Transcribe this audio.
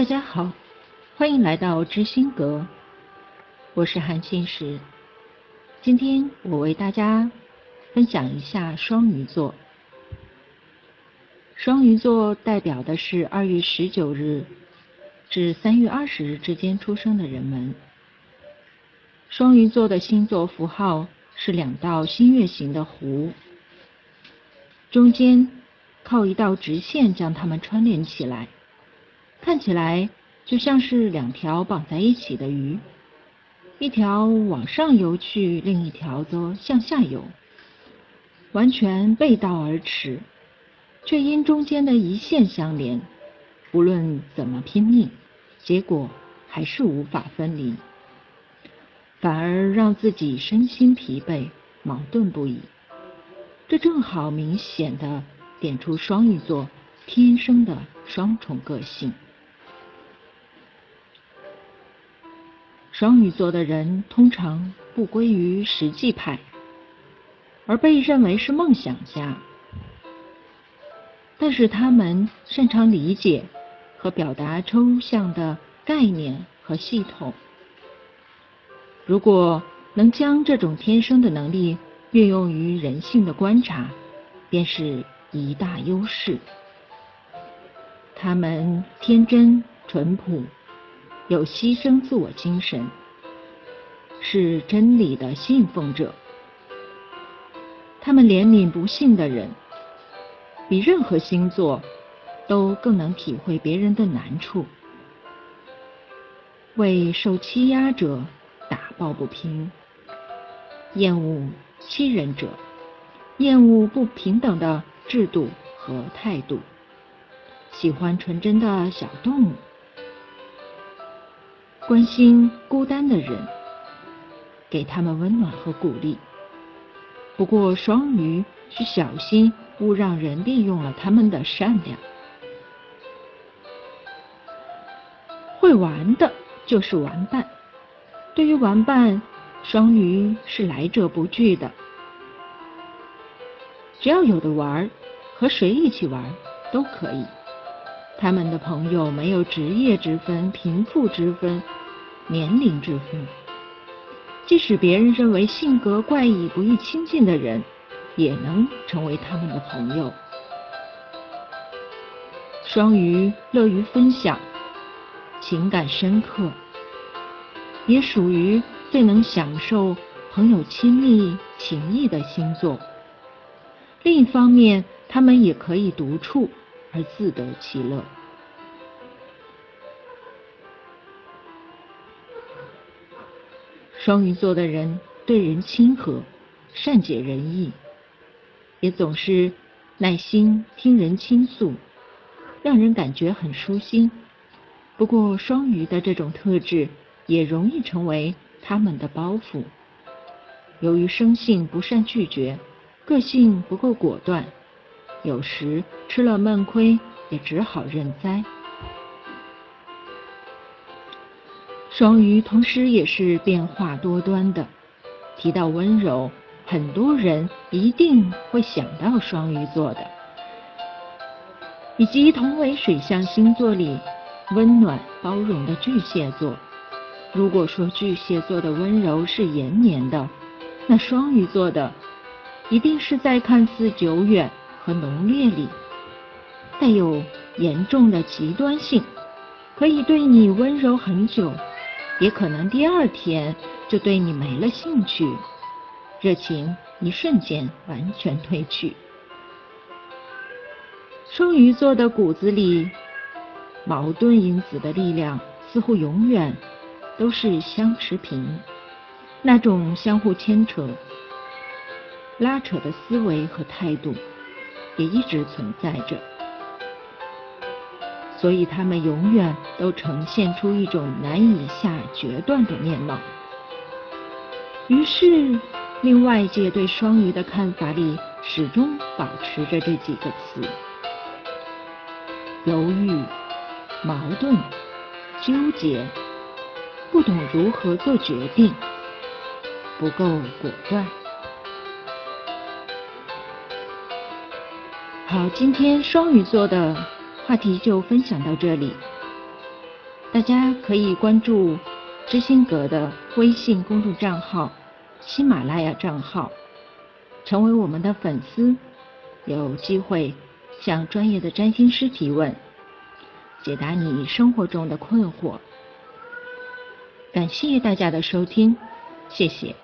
大家好，欢迎来到知心阁，我是韩信石。今天我为大家分享一下双鱼座。双鱼座代表的是二月十九日至三月二十日之间出生的人们。双鱼座的星座符号是两道新月形的弧，中间靠一道直线将它们串联起来。看起来就像是两条绑在一起的鱼，一条往上游去，另一条则向下游，完全背道而驰，却因中间的一线相连，无论怎么拼命，结果还是无法分离，反而让自己身心疲惫，矛盾不已。这正好明显的点出双鱼座天生的双重个性。双鱼座的人通常不归于实际派，而被认为是梦想家。但是他们擅长理解和表达抽象的概念和系统。如果能将这种天生的能力运用于人性的观察，便是一大优势。他们天真淳朴。有牺牲自我精神，是真理的信奉者。他们怜悯不幸的人，比任何星座都更能体会别人的难处，为受欺压者打抱不平，厌恶欺人者，厌恶不平等的制度和态度，喜欢纯真的小动物。关心孤单的人，给他们温暖和鼓励。不过，双鱼需小心，勿让人利用了他们的善良。会玩的就是玩伴。对于玩伴，双鱼是来者不拒的。只要有的玩，和谁一起玩都可以。他们的朋友没有职业之分、贫富之分。年龄之分，即使别人认为性格怪异、不易亲近的人，也能成为他们的朋友。双鱼乐于分享，情感深刻，也属于最能享受朋友亲密情谊的星座。另一方面，他们也可以独处而自得其乐。双鱼座的人对人亲和，善解人意，也总是耐心听人倾诉，让人感觉很舒心。不过，双鱼的这种特质也容易成为他们的包袱。由于生性不善拒绝，个性不够果断，有时吃了闷亏，也只好认栽。双鱼同时也是变化多端的。提到温柔，很多人一定会想到双鱼座的，以及同为水象星座里温暖包容的巨蟹座。如果说巨蟹座的温柔是延绵的，那双鱼座的一定是在看似久远和浓烈里带有严重的极端性，可以对你温柔很久。也可能第二天就对你没了兴趣，热情一瞬间完全褪去。双鱼座的骨子里，矛盾因子的力量似乎永远都是相持平，那种相互牵扯、拉扯的思维和态度也一直存在着。所以他们永远都呈现出一种难以下决断的面貌，于是令外界对双鱼的看法里始终保持着这几个词：犹豫、矛盾、纠结，不懂如何做决定，不够果断。好，今天双鱼座的。话题就分享到这里，大家可以关注知心阁的微信公众账号、喜马拉雅账号，成为我们的粉丝，有机会向专业的占星师提问，解答你生活中的困惑。感谢大家的收听，谢谢。